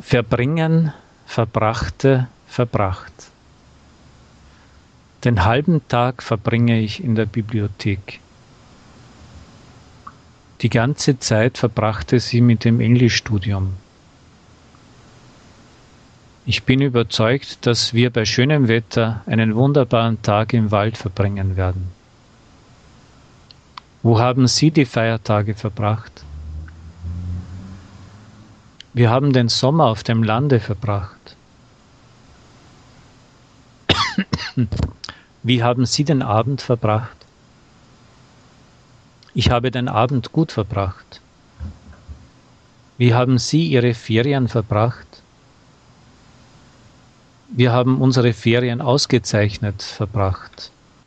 Verbringen, verbrachte, verbracht. Den halben Tag verbringe ich in der Bibliothek. Die ganze Zeit verbrachte sie mit dem Englischstudium. Ich bin überzeugt, dass wir bei schönem Wetter einen wunderbaren Tag im Wald verbringen werden. Wo haben Sie die Feiertage verbracht? Wir haben den Sommer auf dem Lande verbracht. Wie haben Sie den Abend verbracht? Ich habe den Abend gut verbracht. Wie haben Sie Ihre Ferien verbracht? Wir haben unsere Ferien ausgezeichnet verbracht.